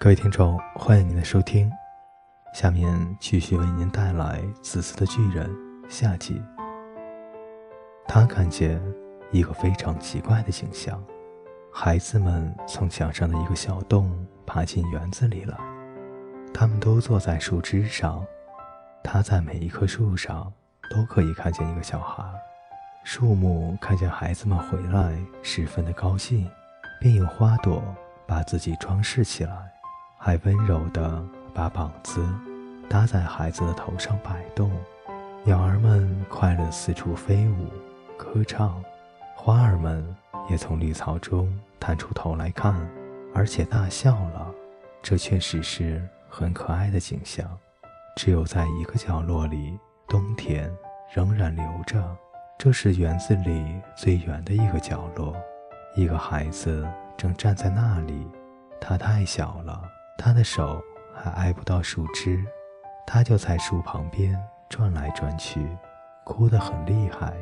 各位听众，欢迎您的收听。下面继续为您带来《自私的巨人》下集。他看见一个非常奇怪的景象：孩子们从墙上的一个小洞爬进园子里来，他们都坐在树枝上。他在每一棵树上都可以看见一个小孩。树木看见孩子们回来，十分的高兴，便用花朵把自己装饰起来。还温柔地把膀子搭在孩子的头上摆动，鸟儿们快乐四处飞舞、歌唱，花儿们也从绿草中探出头来看，而且大笑了。这确实是很可爱的景象。只有在一个角落里，冬天仍然留着，这是园子里最远的一个角落。一个孩子正站在那里，他太小了。他的手还挨不到树枝，他就在树旁边转来转去，哭得很厉害。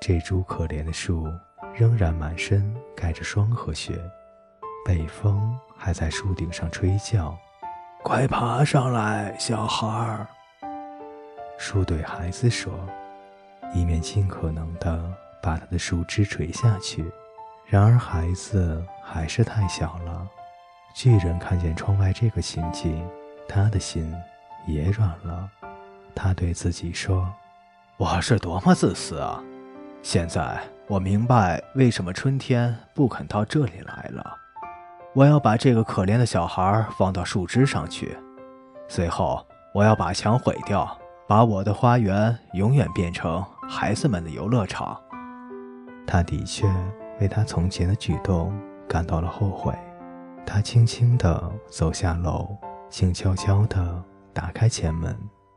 这株可怜的树仍然满身盖着霜和雪，北风还在树顶上吹叫：“快爬上来，小孩儿！”树对孩子说，以免尽可能地把他的树枝垂下去。然而孩子还是太小了。巨人看见窗外这个情景，他的心也软了。他对自己说：“我是多么自私啊！现在我明白为什么春天不肯到这里来了。我要把这个可怜的小孩放到树枝上去，随后我要把墙毁掉，把我的花园永远变成孩子们的游乐场。”他的确为他从前的举动感到了后悔。他轻轻地走下楼，静悄悄地打开前门，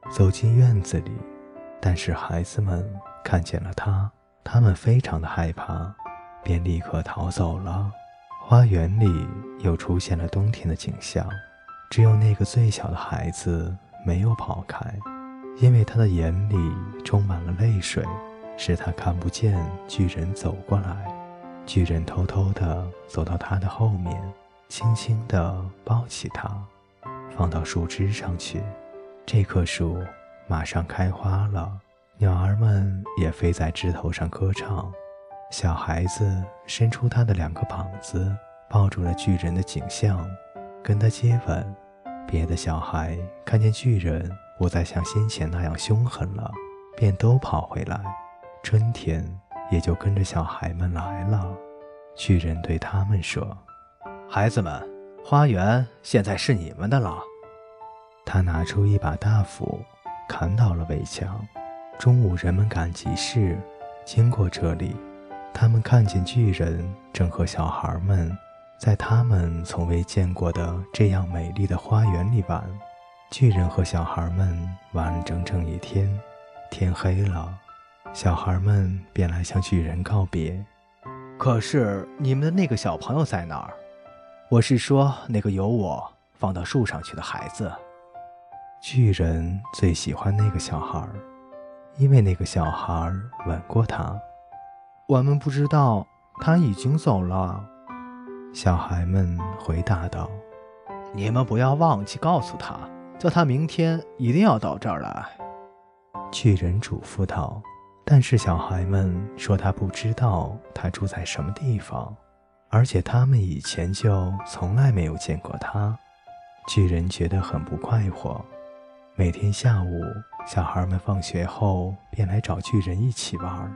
走进院子里。但是孩子们看见了他，他们非常的害怕，便立刻逃走了。花园里又出现了冬天的景象，只有那个最小的孩子没有跑开，因为他的眼里充满了泪水，使他看不见巨人走过来。巨人偷偷地走到他的后面。轻轻地抱起它，放到树枝上去。这棵树马上开花了，鸟儿们也飞在枝头上歌唱。小孩子伸出他的两个膀子，抱住了巨人的景象，跟他接吻。别的小孩看见巨人不再像先前那样凶狠了，便都跑回来。春天也就跟着小孩们来了。巨人对他们说。孩子们，花园现在是你们的了。他拿出一把大斧，砍倒了围墙。中午，人们赶集市经过这里，他们看见巨人正和小孩们在他们从未见过的这样美丽的花园里玩。巨人和小孩们玩了整整一天，天黑了，小孩们便来向巨人告别。可是，你们的那个小朋友在哪儿？我是说，那个由我放到树上去的孩子。巨人最喜欢那个小孩，因为那个小孩吻过他。我们不知道他已经走了。小孩们回答道：“你们不要忘记告诉他，叫他明天一定要到这儿来。”巨人嘱咐道。但是小孩们说他不知道他住在什么地方。而且他们以前就从来没有见过他，巨人觉得很不快活。每天下午，小孩们放学后便来找巨人一起玩，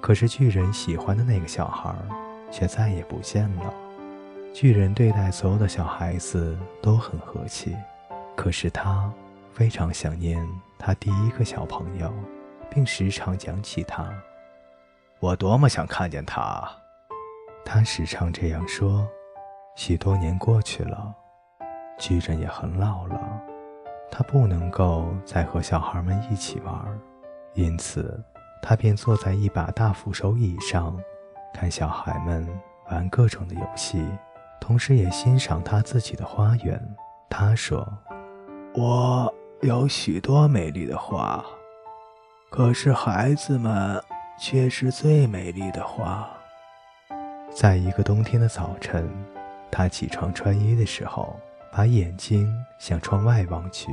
可是巨人喜欢的那个小孩却再也不见了。巨人对待所有的小孩子都很和气，可是他非常想念他第一个小朋友，并时常讲起他。我多么想看见他！他时常这样说。许多年过去了，巨人也很老了，他不能够再和小孩们一起玩，因此他便坐在一把大扶手椅上，看小孩们玩各种的游戏，同时也欣赏他自己的花园。他说：“我有许多美丽的花，可是孩子们却是最美丽的花。”在一个冬天的早晨，他起床穿衣的时候，把眼睛向窗外望去。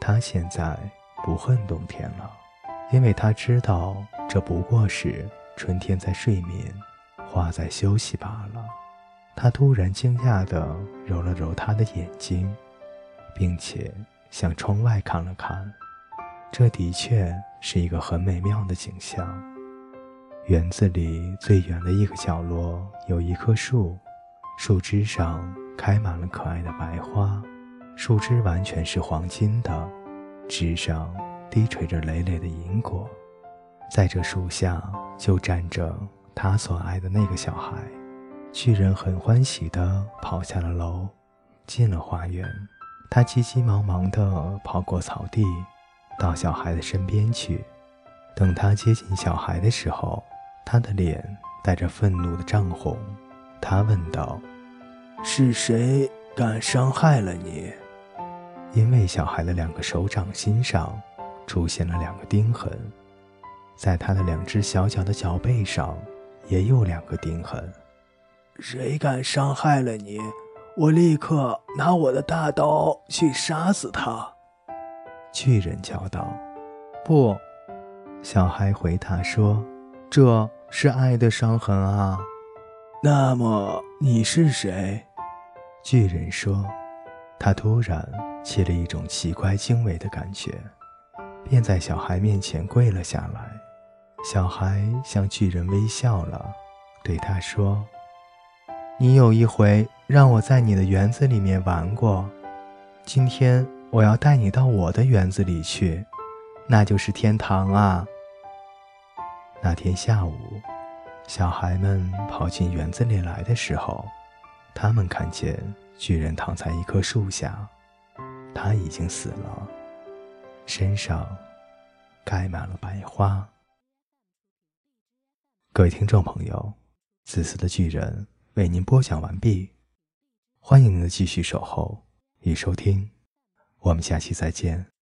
他现在不恨冬天了，因为他知道这不过是春天在睡眠，花在休息罢了。他突然惊讶地揉了揉他的眼睛，并且向窗外看了看。这的确是一个很美妙的景象。园子里最远的一个角落有一棵树，树枝上开满了可爱的白花，树枝完全是黄金的，枝上低垂着累累的银果。在这树下就站着他所爱的那个小孩。巨人很欢喜地跑下了楼，进了花园。他急急忙忙地跑过草地。到小孩的身边去。等他接近小孩的时候，他的脸带着愤怒的涨红。他问道：“是谁敢伤害了你？”因为小孩的两个手掌心上出现了两个钉痕，在他的两只小脚的脚背上也有两个钉痕。谁敢伤害了你？我立刻拿我的大刀去杀死他。巨人叫道：“不！”小孩回答说：“这是爱的伤痕啊。”那么你是谁？巨人说。他突然起了一种奇怪惊畏的感觉，便在小孩面前跪了下来。小孩向巨人微笑了，对他说：“你有一回让我在你的园子里面玩过，今天。”我要带你到我的园子里去，那就是天堂啊！那天下午，小孩们跑进园子里来的时候，他们看见巨人躺在一棵树下，他已经死了，身上盖满了白花。各位听众朋友，自私的巨人为您播讲完毕，欢迎您的继续守候与收听。我们下期再见。